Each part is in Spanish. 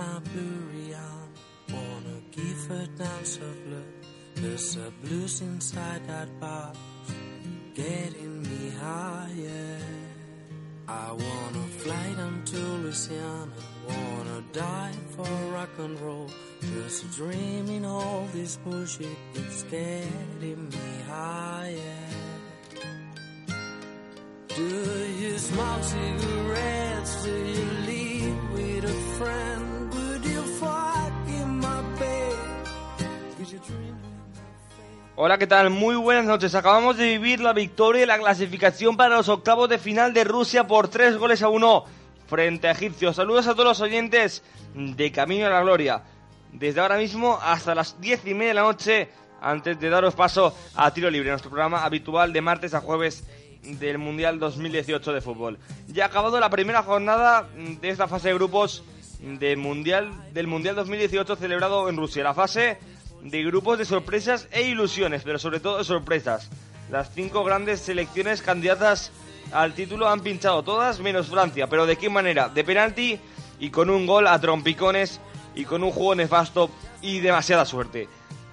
my on. Wanna give a dance of love. There's a blues inside that box, getting me higher. I wanna fly down to Louisiana. Wanna die for rock and roll. Just dreaming all this bullshit, it's getting me higher. Do you smoke cigarettes? Do you leave with a friend? Hola, ¿qué tal? Muy buenas noches. Acabamos de vivir la victoria y la clasificación para los octavos de final de Rusia por tres goles a uno frente a Egipcio. Saludos a todos los oyentes de Camino a la Gloria. Desde ahora mismo hasta las diez y media de la noche, antes de daros paso a Tiro Libre, nuestro programa habitual de martes a jueves del Mundial 2018 de fútbol. Ya ha acabado la primera jornada de esta fase de grupos del Mundial, del mundial 2018 celebrado en Rusia. La fase de grupos de sorpresas e ilusiones, pero sobre todo de sorpresas. Las cinco grandes selecciones candidatas al título han pinchado todas menos Francia, pero ¿de qué manera? De penalti y con un gol a trompicones y con un juego nefasto y demasiada suerte.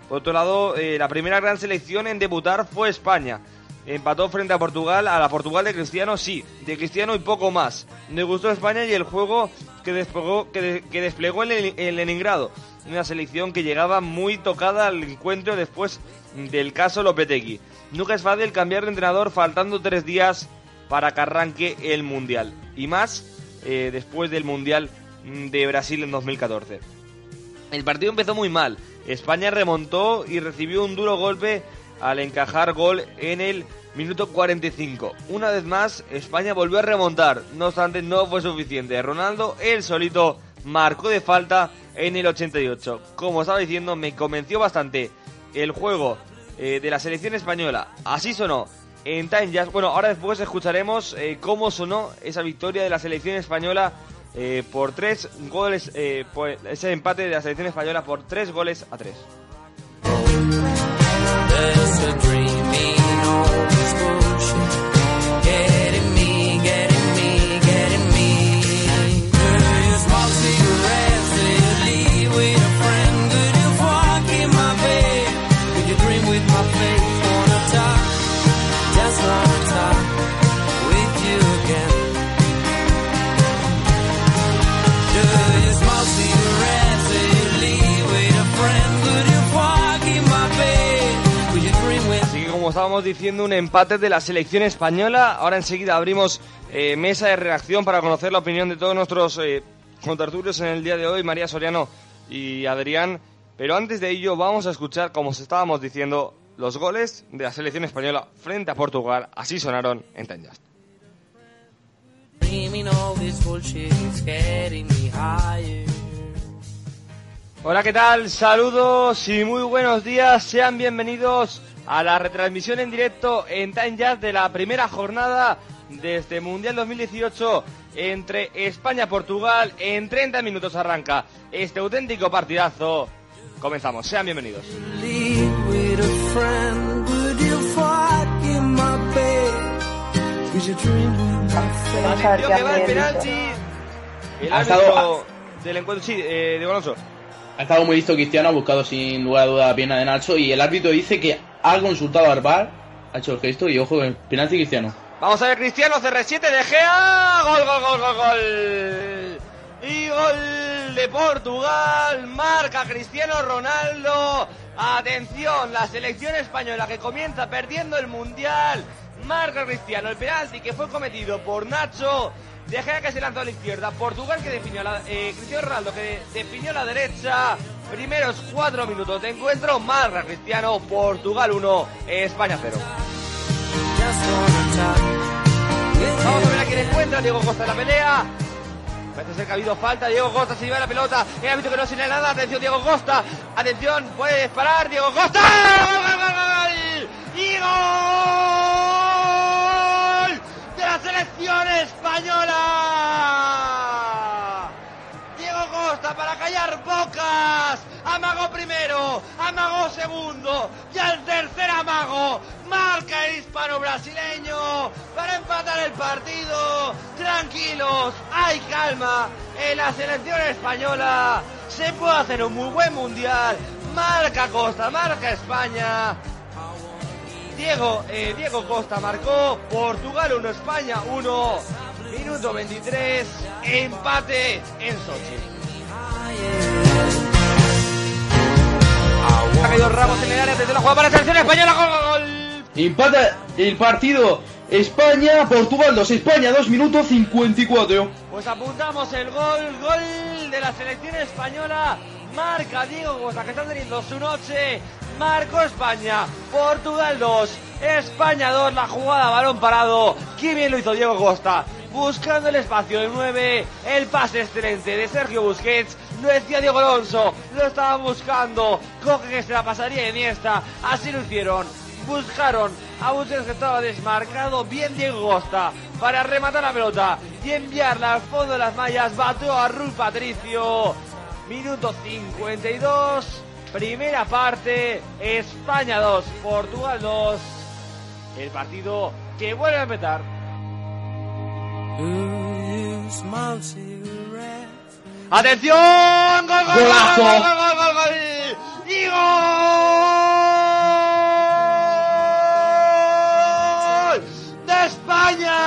Por otro lado, eh, la primera gran selección en debutar fue España. Empató frente a Portugal, a la Portugal de Cristiano sí, de Cristiano y poco más. Me gustó España y el juego que desplegó, en, en Leningrado. Una selección que llegaba muy tocada al encuentro después del caso Lopetegui. Nunca es fácil cambiar de entrenador faltando tres días para que arranque el Mundial. Y más eh, después del Mundial mm, de Brasil en 2014. El partido empezó muy mal. España remontó y recibió un duro golpe al encajar gol en el minuto 45. Una vez más, España volvió a remontar. No obstante, no fue suficiente. Ronaldo, él solito, marcó de falta en el 88. Como estaba diciendo, me convenció bastante el juego eh, de la selección española. Así sonó en Time Jazz. Bueno, ahora después escucharemos eh, cómo sonó esa victoria de la selección española eh, por tres goles, ese empate de la selección española por tres goles a tres. Diciendo, un empate de la selección española. Ahora enseguida abrimos eh, mesa de reacción para conocer la opinión de todos nuestros eh, contertulios en el día de hoy, María Soriano y Adrián. Pero antes de ello vamos a escuchar, como os estábamos diciendo, los goles de la selección española frente a Portugal. Así sonaron en Time Just. Hola, ¿qué tal? Saludos y muy buenos días. Sean bienvenidos a la retransmisión en directo en Time Jazz de la primera jornada de este Mundial 2018 entre España y Portugal. En 30 minutos arranca este auténtico partidazo. Comenzamos. Sean bienvenidos. Vamos a ver Tío, qué que va el habría penalti. dicho. El Ha estado- del encuentro, sí, eh, de Alonso. Ha estado muy listo Cristiano, ha buscado sin lugar a duda la pierna de Nacho y el árbitro dice que ha consultado al VAR, ha hecho el gesto y ojo penalti Cristiano. Vamos a ver, Cristiano, CR7 de Gea. Gol, gol, gol, gol, gol. Y gol de Portugal. Marca Cristiano Ronaldo. Atención, la selección española que comienza perdiendo el mundial. Marca Cristiano el penalti que fue cometido por Nacho. De Gea que se lanzó a la izquierda. Portugal que definió la. eh, Cristiano Ronaldo que definió la derecha. Primeros cuatro minutos de encuentro. Marca Cristiano. Portugal 1. España 0. Just wanna talk with Vamos a ver a quién encuentra Diego Costa en la pelea. Parece ser que ha habido falta. Diego Costa se lleva la pelota. El árbitro que no señala nada. Atención, Diego Costa. Atención, puede disparar. Diego Costa. ¡Gol, gol! ¡Y gol! ¡De la selección española! Diego Costa para callar bocas. Amago primero, amago segundo y al tercer amago marca el hispano brasileño para empatar el partido. Tranquilos, hay calma en la selección española. Se puede hacer un muy buen mundial. Marca Costa, marca España. Diego, eh, Diego Costa marcó, Portugal 1, España 1, minuto 23, empate en Sochi. Ha caído Ramos en el área desde la jugada para la selección española, gol, gol. Empata el partido España, Portugal 2, España 2 minutos 54. Pues apuntamos el gol, gol de la selección española. Marca Diego Costa, que está teniendo su noche. Marco España, Portugal 2, España 2, la jugada balón parado. Qué bien lo hizo Diego Costa. Buscando el espacio de 9, el pase excelente de Sergio Busquets. Lo decía Diego Alonso, lo estaban buscando. Coge que se la pasaría Iniesta. Así lo hicieron. Buscaron a Busquets que estaba desmarcado. Bien Diego Costa para rematar la pelota y enviarla al fondo de las mallas. Bateó a Rui Patricio. Minuto 52. Primera parte. España 2, Portugal 2. El partido que vuelve a empezar. ¡Atención! ¡Gol, gol, gol, Golazo. gol, gol, gol, gol, gol! ¡Y gol! ¡De España!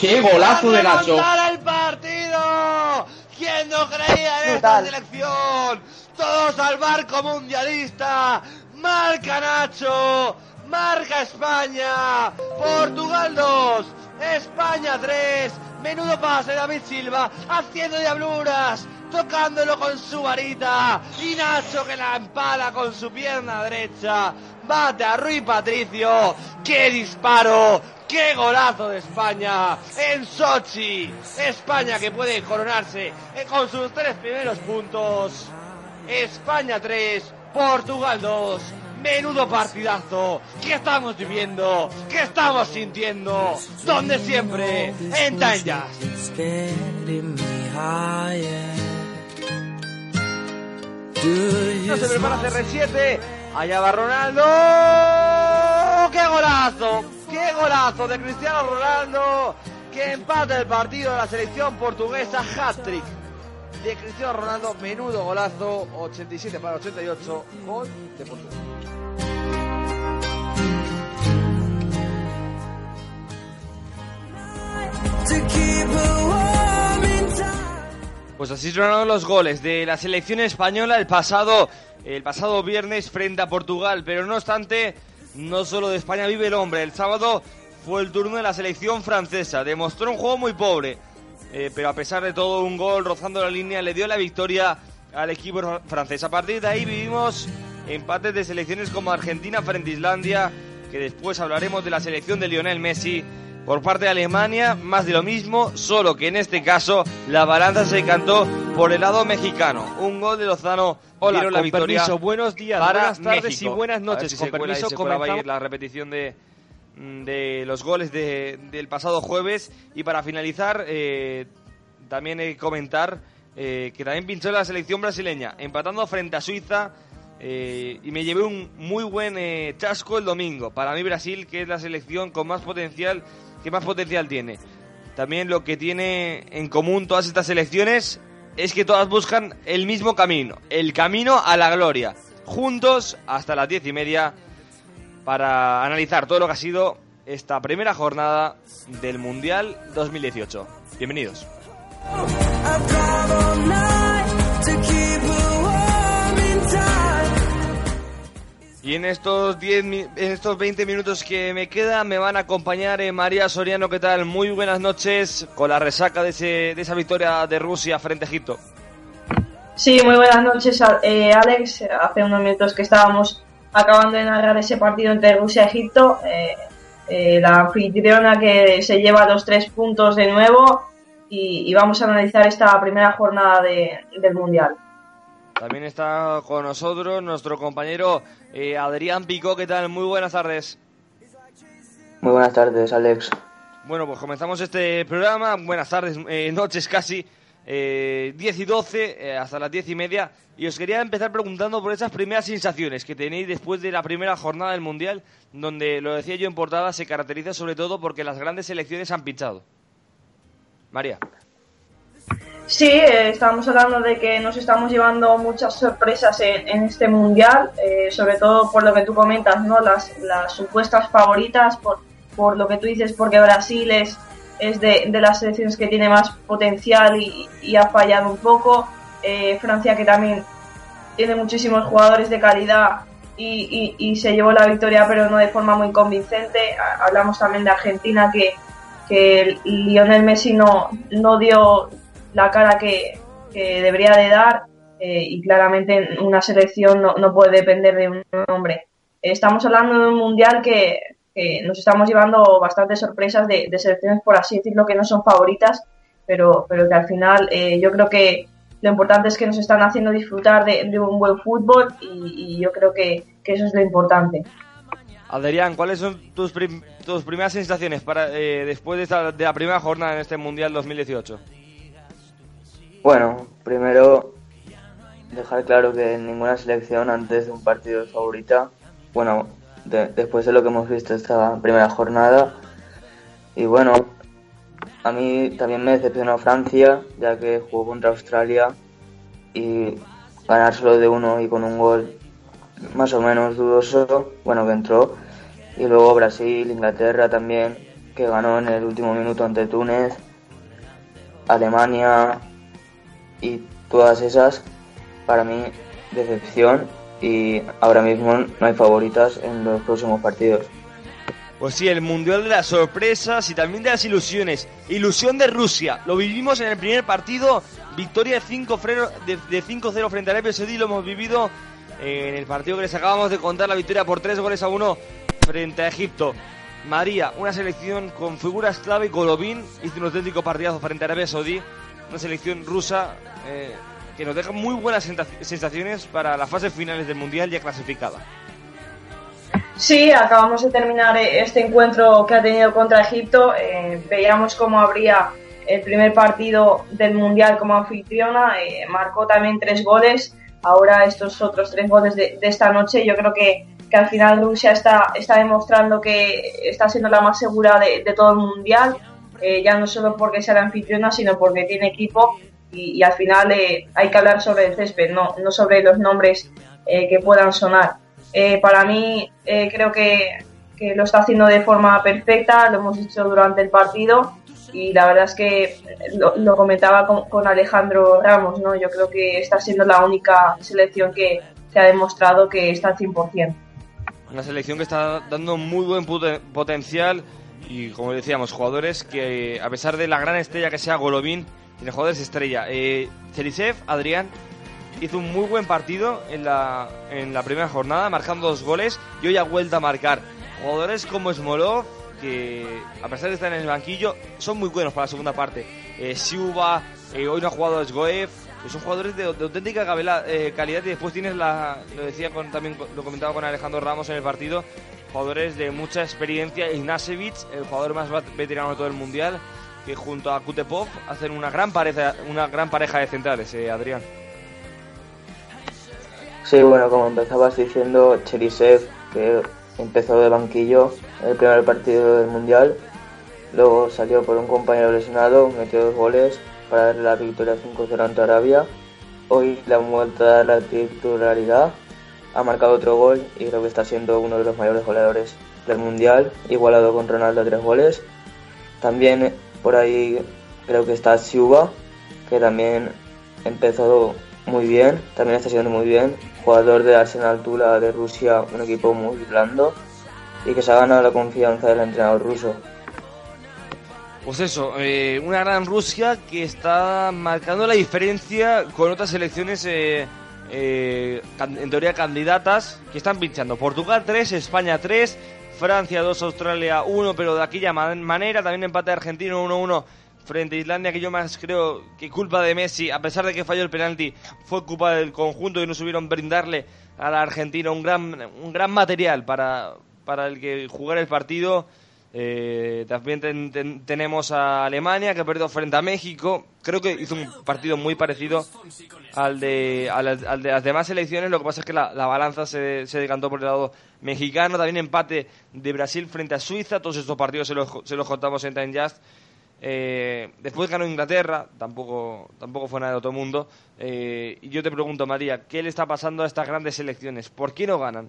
¡Qué golazo de Nacho! ¡Remontar el partido! ¿Quién no creía en esta selección? Todos al barco mundialista. Marca Nacho. Marca España. Portugal 2. España 3. Menudo pase David Silva. Haciendo diabluras. Tocándolo con su varita. Y Nacho que la empala con su pierna derecha. Bate a Rui Patricio. ¡Qué disparo! ¡Qué golazo de España! En Sochi. España que puede coronarse eh, con sus tres primeros puntos. España 3, Portugal 2. Menudo partidazo. ¿Qué estamos viviendo? ¿Qué estamos sintiendo? Donde siempre, en you No se prepara smoke CR7. Allá va Ronaldo. ¡Qué golazo! ¡Qué golazo de Cristiano Ronaldo! Que empata el partido de la selección portuguesa. Hat-trick de Cristiano Ronaldo. Menudo golazo. 87 para 88. Gol de Portugal. Pues así sonaron los goles de la selección española el pasado, el pasado viernes frente a Portugal. Pero no obstante, no solo de España vive el hombre. El sábado fue el turno de la selección francesa. Demostró un juego muy pobre. Eh, pero a pesar de todo, un gol rozando la línea le dio la victoria al equipo fr- francés. A partir de ahí vivimos empates de selecciones como Argentina frente a Islandia, que después hablaremos de la selección de Lionel Messi. Por parte de Alemania, más de lo mismo, solo que en este caso la balanza se cantó por el lado mexicano. Un gol de Lozano Hola, la con victoria permiso, buenos días, para buenas tardes México. y buenas noches. si Con permiso, comenzamos. la repetición de, de los goles de- del pasado jueves. Y para finalizar, eh, también eh, comentar eh, que también pinchó la selección brasileña, empatando frente a Suiza. eh, y me llevé un muy buen chasco el domingo. Para mí Brasil, que es la selección con más potencial, que más potencial tiene. También lo que tiene en común todas estas selecciones es que todas buscan el mismo camino, el camino a la gloria. Juntos hasta las diez y media para analizar todo lo que ha sido esta primera jornada del Mundial 2018. Bienvenidos. Y en estos 10 mi- en estos 20 minutos que me quedan me van a acompañar eh, María Soriano, ¿qué tal? Muy buenas noches con la resaca de, ese, de esa victoria de Rusia frente a Egipto. Sí, muy buenas noches, eh, Alex. Hace unos minutos que estábamos acabando de narrar ese partido entre Rusia y Egipto. eh, eh, la anfitriona que se lleva los tres puntos de nuevo y, y vamos a analizar esta primera jornada de- del Mundial. También está con nosotros nuestro compañero eh, Adrián Picó, ¿qué tal? Muy buenas tardes. Muy buenas tardes, Alex. Bueno, pues comenzamos este programa. Buenas tardes, eh, noches casi. Eh, 10 y 12 eh, hasta las 10 y media. Y os quería empezar preguntando por esas primeras sensaciones que tenéis después de la primera jornada del Mundial, donde, lo decía yo en portada, se caracteriza sobre todo porque las grandes selecciones han pinchado. María. Sí, eh, estamos hablando de que nos estamos llevando muchas sorpresas en, este mundial, eh, sobre todo por lo que tú comentas, ¿no? Las, las supuestas favoritas, por, por, lo que tú dices, porque Brasil es, es de, de las selecciones que tiene más potencial y, ha fallado un poco. Eh, Francia, que también tiene muchísimos jugadores de calidad y, y, se llevó la victoria, pero no de forma muy convincente. Hablamos también de Argentina, que, que Lionel Messi no, no dio la cara que, debería de dar eh, y claramente una selección no, puede depender de un hombre. Estamos hablando de un mundial que, nos estamos llevando bastantes sorpresas de, selecciones, por así decirlo, que no son favoritas, pero, pero que al final eh, yo creo que lo importante es que nos están haciendo disfrutar de, un buen fútbol y, yo creo que, eso es lo importante. Adrián, ¿cuáles son tus, tus primeras sensaciones para eh, después de, de la primera jornada en este Mundial 2018? Bueno, primero dejar claro que ninguna selección antes de un partido es favorita. Bueno, después de lo que hemos visto esta primera jornada. Y bueno, a mí también me decepcionó Francia, ya que jugó contra Australia y ganar solo de uno y con un gol más o menos dudoso, bueno, que entró. Y luego Brasil, Inglaterra también, que ganó en el último minuto ante Túnez. Alemania, y todas esas, para mí, decepción y ahora mismo no hay favoritas en los próximos partidos. Pues sí, el Mundial de las Sorpresas y también de las ilusiones. Ilusión de Rusia. Lo vivimos en el primer partido. Victoria de 5-0 de 5 frente a Arabia Saudí. Lo hemos vivido en el partido que les acabamos de contar. La victoria por 3 goles a 1 frente a Egipto. María, una selección con figuras clave. Golovin hizo un auténtico partidazo frente a Arabia Saudí una selección rusa eh, que nos deja muy buenas sensaciones para las fases finales del Mundial ya clasificada. Sí, acabamos de terminar eh, este encuentro que ha tenido contra Egipto. Eh, veíamos cómo habría el primer partido del Mundial como anfitriona. marcó también tres goles. Ahora estos otros tres goles de, esta noche. Yo creo que, que, al final Rusia está, está demostrando que está siendo la más segura de, de todo el Mundial. Eh, ya no solo porque sea la anfitriona, sino porque tiene equipo y, al final eh, hay que hablar sobre el césped, no, no sobre los nombres eh, que puedan sonar. para mí creo que, que, lo está haciendo de forma perfecta, lo hemos dicho durante el partido y la verdad es que lo, comentaba con, Alejandro Ramos, ¿no? yo creo que está siendo la única selección que, se ha demostrado que está al 100%. Una selección que está dando muy buen potencial y como decíamos, jugadores que a pesar de la gran estrella que sea Golovin, tiene jugadores estrella. Eh, Adrián, hizo un muy buen partido en la, en la primera jornada, marcando dos goles y hoy ha vuelto a marcar. Jugadores como Smolov, que a pesar de estar en el banquillo, son muy buenos para la segunda parte. Eh, Siuba, eh, hoy no ha jugado Sgoev, que son jugadores de, auténtica eh, calidad y después tienes la, lo decía con, también lo comentaba con Alejandro Ramos en el partido, jugadores de mucha experiencia. Ignasevich, el jugador más veterano de todo el mundial, que junto a Kutepov hacen una gran pareja, una gran pareja de centrales, eh, Adrián. Sí, bueno, como empezabas diciendo, Cherisev, que empezó de banquillo el primer partido del mundial, luego salió por un compañero lesionado, metió dos goles para darle la victoria 5-0 ante Arabia. Hoy le han vuelto a dar la titularidad ha marcado otro gol y creo que está siendo uno de los mayores goleadores del Mundial, igualado con Ronaldo a tres goles. También por ahí creo que está Siuba, que también empezó muy bien, también está siendo muy bien, jugador de Arsenal Tula de Rusia, un equipo muy blando y que se ha ganado la confianza del entrenador ruso. Pues eso, eh, una gran Rusia que está marcando la diferencia con otras selecciones eh, eh, en teoría candidatas que están pinchando. Portugal 3, España 3, Francia 2, Australia 1, pero de aquella manera. También empate argentino 1-1 frente a Islandia, que yo más creo que culpa de Messi, a pesar de que falló el penalti, fue culpa del conjunto y no supieron brindarle a la Argentina un gran, un gran material para, para el que jugar el partido. Eh, también tenemos a Alemania que ha perdido frente a México. Creo que hizo un partido muy parecido al de, al, de las demás elecciones. Lo que pasa es que la, balanza se, decantó por el lado mexicano. También empate de Brasil frente a Suiza. Todos estos partidos se los, se contamos en Time Just. Eh, después ganó Inglaterra, tampoco, tampoco fue nada de otro mundo. Eh, y yo te pregunto, María, ¿qué le está pasando a estas grandes selecciones? ¿Por qué no ganan?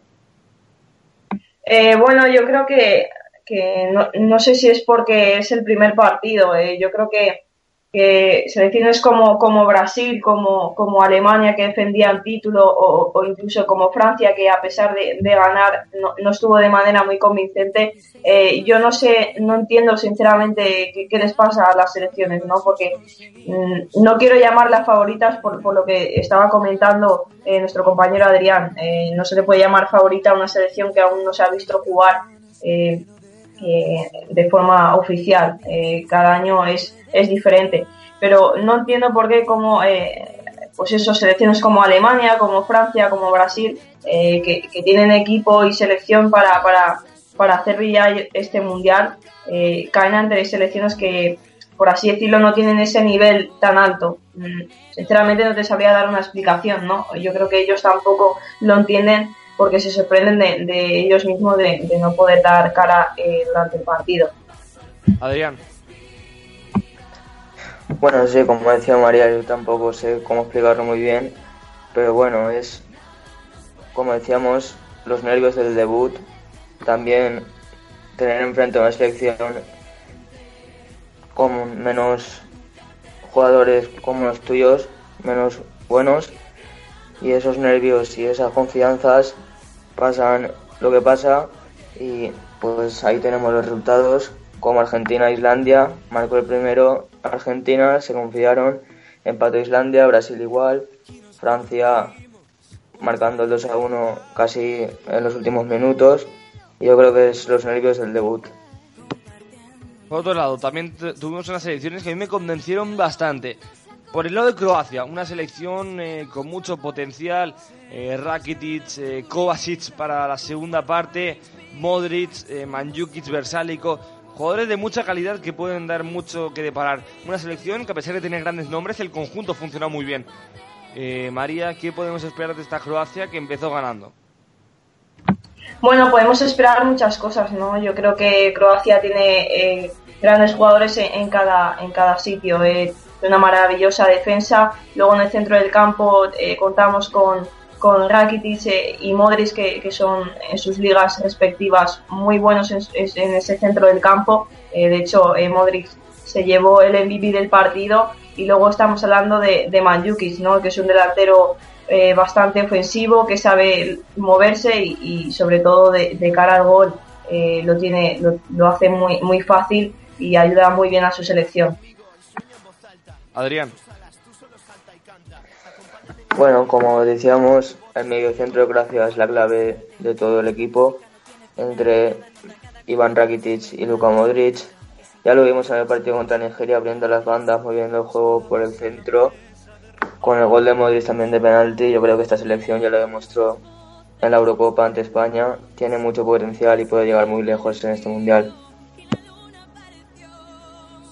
Bueno, yo creo que, que no, no, sé si es porque es el primer partido. yo creo que que selecciones como, como Brasil, como, como Alemania que defendía el título o, incluso como Francia que a pesar de, ganar no, no, estuvo de manera muy convincente, eh, yo no sé, no entiendo sinceramente qué, qué, les pasa a las selecciones, ¿no? Porque mmm, no quiero llamarlas favoritas por, por, lo que estaba comentando eh, nuestro compañero Adrián. Eh, no se le puede llamar favorita a una selección que aún no se ha visto jugar eh, eh, de forma oficial. Eh, cada año es, es diferente. Pero no entiendo por qué como eh, pues eso, selecciones como Alemania, como Francia, como Brasil, eh, que, tienen equipo y selección para, para, para hacer brillar este mundial, eh, caen ante selecciones que, por así decirlo, no tienen ese nivel tan alto. Mm, sinceramente no te sabría dar una explicación, ¿no? Yo creo que ellos tampoco lo entienden porque se sorprenden de, de ellos mismos de, de, no poder dar cara eh, durante el partido. Adrián. Bueno, sí, como decía María, yo tampoco sé cómo explicarlo muy bien, pero bueno, es, como decíamos, los nervios del debut, también tener enfrente a una selección con menos jugadores como los tuyos, menos buenos, y esos nervios y esas confianzas pasan lo que pasa y pues ahí tenemos los resultados como Argentina Islandia marcó el primero Argentina se confiaron empató Islandia Brasil igual Francia marcando el 2 a 1 casi en los últimos minutos yo creo que es los nervios del debut. Por otro lado también tuvimos unas elecciones que a mí me convencieron bastante por el lado de Croacia, una selección eh, con mucho potencial, eh, Rakitic, eh, Kovacic para la segunda parte, Modric, eh, Manjukic, Versálico, jugadores de mucha calidad que pueden dar mucho que deparar. Una selección que a pesar de tener grandes nombres, el conjunto funcionó muy bien. Eh, María, ¿qué podemos esperar de esta Croacia que empezó ganando? Bueno, podemos esperar muchas cosas, ¿no? Yo creo que Croacia tiene grandes jugadores en, en, cada, en cada sitio. Eh, de una maravillosa defensa. Luego en el centro del campo eh, contamos con, con Rakitic eh, y Modric, que, que, son en sus ligas respectivas muy buenos en, en ese centro del campo. Eh, de hecho, Modric se llevó el MVP del partido. Y luego estamos hablando de, de Manjukic, ¿no? que es un delantero bastante ofensivo, que sabe moverse y, sobre todo de, de, cara al gol lo, tiene, lo, lo hace muy, muy fácil y ayuda muy bien a su selección. Adrián. Bueno, como decíamos, el medio centro de Croacia es la clave de todo el equipo. Entre Iván Rakitic y Luka Modric. Ya lo vimos en el partido contra Nigeria, abriendo las bandas, moviendo el juego por el centro. Con el gol de Modric también de penalti, yo creo que esta selección ya lo demostró en la Eurocopa ante España. Tiene mucho potencial y puede llegar muy lejos en este mundial.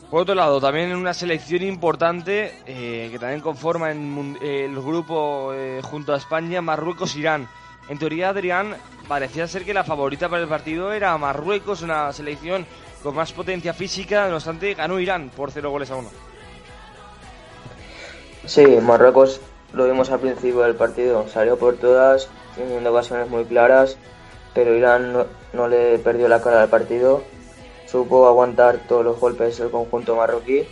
Por otro lado, también una selección importante eh, que también conforma en, eh, el grupo eh, junto a España, Marruecos-Irán. En teoría, Adrián, parecía ser que la favorita para el partido era Marruecos, una selección con más potencia física, no obstante, ganó Irán por 0 goles a 1. Sí, Marruecos lo vimos al principio del partido, salió por todas, teniendo ocasiones muy claras, pero Irán no, no le perdió la cara al partido supo aguantar todos los golpes del conjunto marroquí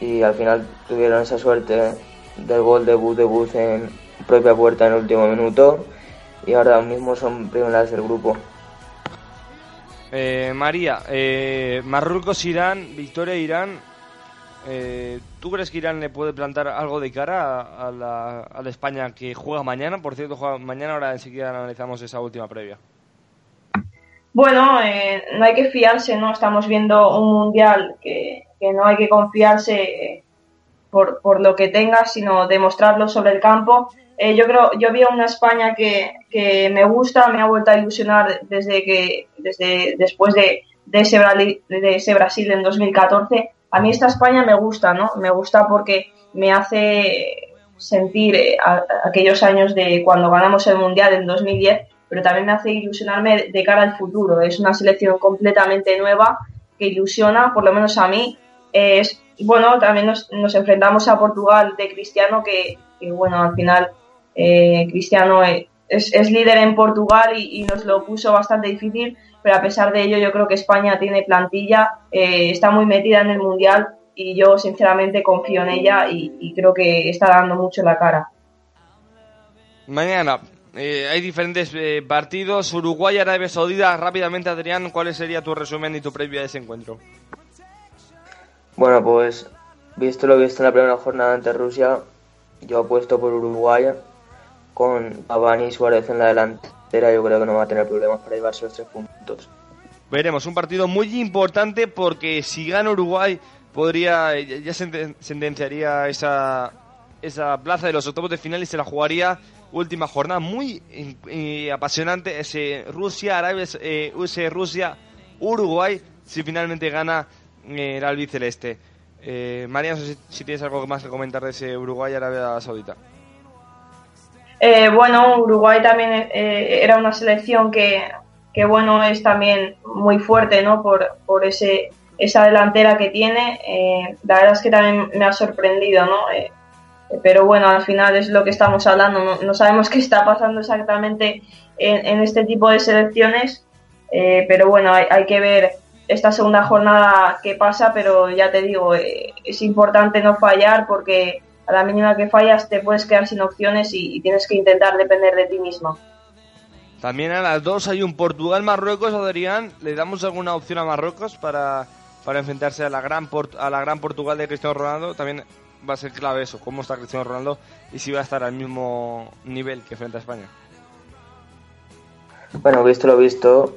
y al final tuvieron esa suerte del gol de Bud de Bud en propia puerta en el último minuto y ahora mismo son primeras del grupo. Eh, María, eh, Marruecos-Irán, victoria-Irán. Eh, ¿Tú crees que Irán le puede plantar algo de cara a, a, la, a España que juega mañana? Por cierto, juega mañana, ahora enseguida analizamos esa última previa. Bueno, eh, no hay que fiarse, ¿no? Estamos viendo un mundial que, que no hay que confiarse por, por, lo que tenga, sino demostrarlo sobre el campo. Eh, yo creo, yo vi una España que, que, me gusta, me ha vuelto a ilusionar desde que, desde después de, de ese, de ese Brasil en 2014. A mí esta España me gusta, ¿no? Me gusta porque me hace sentir eh, aquellos años de cuando ganamos el Mundial en 2010, pero también me hace ilusionarme de cara al futuro. Es una selección completamente nueva que ilusiona, por lo menos a mí. Es, bueno, también nos, enfrentamos a Portugal de Cristiano, que, bueno, al final eh, Cristiano es, es, líder en Portugal y, nos lo puso bastante difícil, pero a pesar de ello yo creo que España tiene plantilla, eh, está muy metida en el Mundial y yo sinceramente confío en ella y, creo que está dando mucho la cara. Mañana eh, hay diferentes eh, partidos. Uruguay, Arabia Saudita. Rápidamente, Adrián, ¿cuál sería tu resumen y tu previa de ese encuentro? Bueno, pues visto lo visto en la primera jornada ante Rusia, yo apuesto por Uruguay con Pavani y Suárez en la delantera. Yo creo que no va a tener problemas para llevarse los tres puntos. Veremos, un partido muy importante porque si gana Uruguay podría ya sentenciaría esa, esa plaza de los octavos de final y se la jugaría última jornada. Muy apasionante ese Rusia Arabia eh, Rusia Uruguay si finalmente gana eh, el albiceleste. Eh, María no sé si, tienes algo más que comentar de ese Uruguay Arabia Saudita. Eh, bueno Uruguay también era una selección que, que bueno es también muy fuerte no por, por ese esa delantera que tiene, eh, la verdad es que también me ha sorprendido, ¿no? Eh, pero bueno, al final es lo que estamos hablando, no, sabemos qué está pasando exactamente en, este tipo de selecciones, eh, pero bueno, hay, que ver esta segunda jornada qué pasa, pero ya te digo, es importante no fallar porque a la mínima que fallas te puedes quedar sin opciones y, y tienes que intentar depender de ti mismo. También a las dos hay un Portugal-Marruecos, Adrián. ¿Le damos alguna opción a Marruecos para para enfrentarse a la gran a la gran Portugal de Cristiano Ronaldo, también va a ser clave eso, cómo está Cristiano Ronaldo y si va a estar al mismo nivel que frente a España. Bueno, visto lo visto,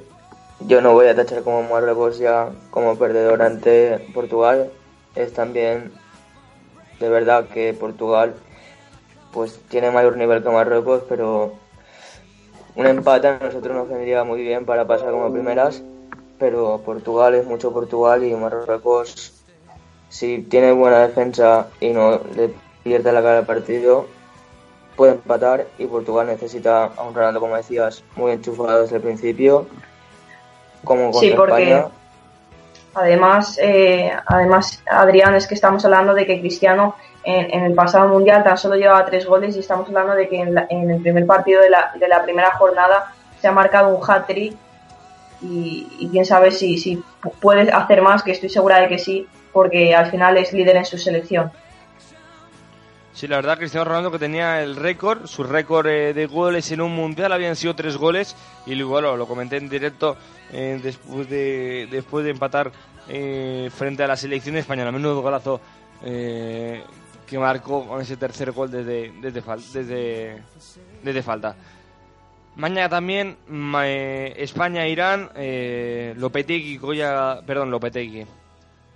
yo no voy a tachar como Marruecos ya como perdedor ante Portugal. Es también de verdad que Portugal pues tiene mayor nivel que Marruecos, pero un empate a nosotros nos vendría muy bien para pasar como primeras pero Portugal es mucho Portugal y Marruecos, si tiene buena defensa y no le pierde la cara al partido, puede empatar y Portugal necesita a un Ronaldo, como decías, muy enchufado desde el principio, como contra sí, porque Además, eh, además, Adrián, es que estamos hablando de que Cristiano en, el pasado mundial tan solo llevaba tres goles y estamos hablando de que en, en el primer partido de la, de la primera jornada se ha marcado un hat-trick y, quién sabe si, si puede hacer más, que estoy segura de que sí, porque al final es líder en su selección. Sí, la verdad, Cristiano Ronaldo que tenía el récord, su récord eh, de goles en un mundial habían sido tres goles y luego lo comenté en directo eh, después de después de empatar eh, frente a la selección española, menudo golazo que marcó con ese tercer gol desde desde, desde, falta. Mañana también eh, España-Irán, eh, Lopetegui, Goya, perdón, Lopetegui.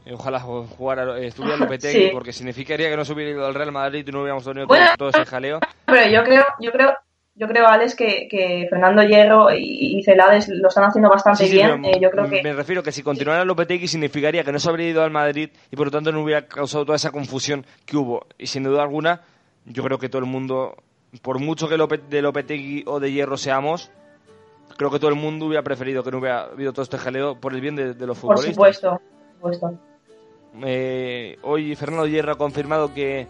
Eh, ojalá jugara, eh, estuviera Lopetegui, porque significaría que no se hubiera ido al Real Madrid y no hubiéramos tenido todo, ese jaleo. Pero yo creo, yo creo, yo creo, Alex, que, Fernando Hierro y, Celades lo están haciendo bastante bien. yo creo que... Me refiero que si continuara Lopetegui significaría que no se habría ido al Madrid y por lo tanto no hubiera causado toda esa confusión que hubo. Y sin duda alguna, yo creo que todo el mundo por mucho que de Lopetegui o de Hierro seamos, creo que todo el mundo hubiera preferido que no hubiera habido todo este jaleo por el bien de, los futbolistas. Por supuesto, por supuesto. Eh, hoy Fernando Hierro ha confirmado que,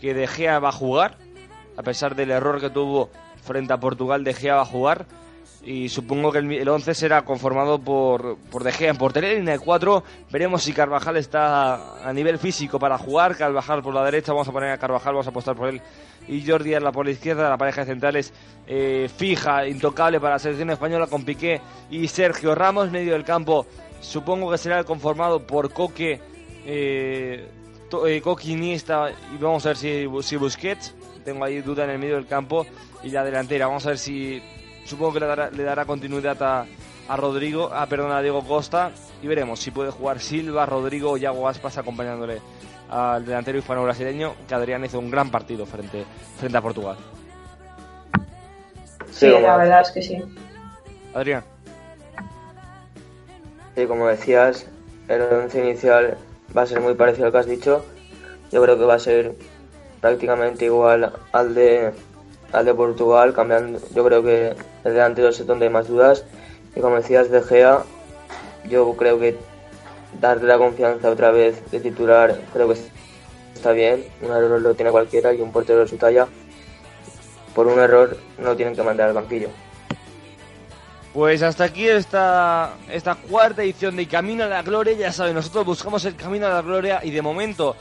que De Gea va a jugar, a pesar del error que tuvo frente a Portugal, De Gea va a jugar. Y supongo que el, 11 será conformado por, por De Gea en portería en el 4 veremos si Carvajal está a nivel físico para jugar. Carvajal por la derecha vamos a poner a Carvajal vamos a apostar por él. Y Jordi Arla por la izquierda la pareja de centrales eh, fija intocable para la selección española con Piqué y Sergio Ramos. Medio del campo supongo que será conformado por Coque eh, eh Coque Iniesta y vamos a ver si, si Busquets tengo ahí duda en el medio del campo y la delantera vamos a ver si Supongo que le dará, le dará continuidad a, a Rodrigo, a, perdón, a Diego Costa y veremos si puede jugar Silva, Rodrigo o Yago Aspas acompañándole al delantero hispano brasileño que Adrián hizo un gran partido frente, frente a Portugal. Sí, la verdad es que sí. Adrián. Sí, como decías, el once inicial va a ser muy parecido al que has dicho. Yo creo que va a ser prácticamente igual al de al de Portugal, cambiando. Yo creo que el delantero es donde hay más dudas. Y como decías, De Gea, yo creo que darle la confianza otra vez de titular, creo que está bien. Un error lo tiene cualquiera y un portero de su talla, por un error, no tienen que mandar al banquillo. Pues hasta aquí esta, esta cuarta edición de Camino a la Gloria. Ya saben, nosotros buscamos el Camino a la Gloria y de momento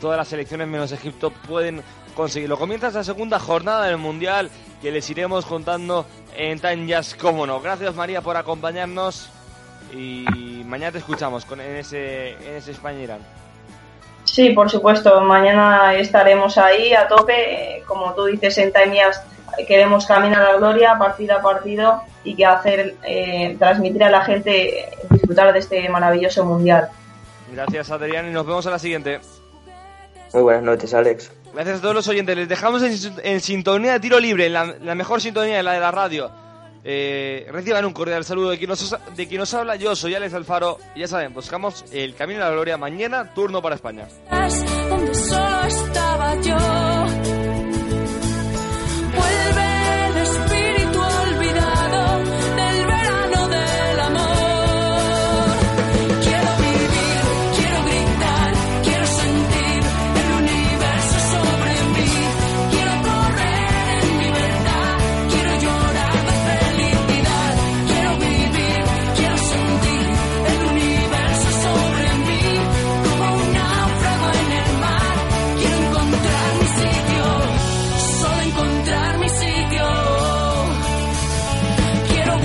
todas las selecciones menos Egipto pueden conseguirlo. Comienza esta segunda jornada del Mundial que les iremos contando en Time Just, cómo no. Gracias María por acompañarnos y mañana te escuchamos con, en ese, en ese España-Irán. Sí, por supuesto. Mañana estaremos ahí a tope. Como tú dices, en Time Just queremos caminar a la gloria partido a partido y que hacer eh, transmitir a la gente disfrutar de este maravilloso mundial. Gracias Adrián y nos vemos a la siguiente. Muy buenas noches, Alex. Gracias a todos los oyentes. Les dejamos en, sintonía de tiro libre, en la, mejor sintonía, la de la radio. Eh, reciban un cordial saludo de quien, nos, de quien nos habla. Yo soy Alex Alfaro. Y ya saben, buscamos el camino a la gloria mañana, turno para España. Donde solo estaba yo.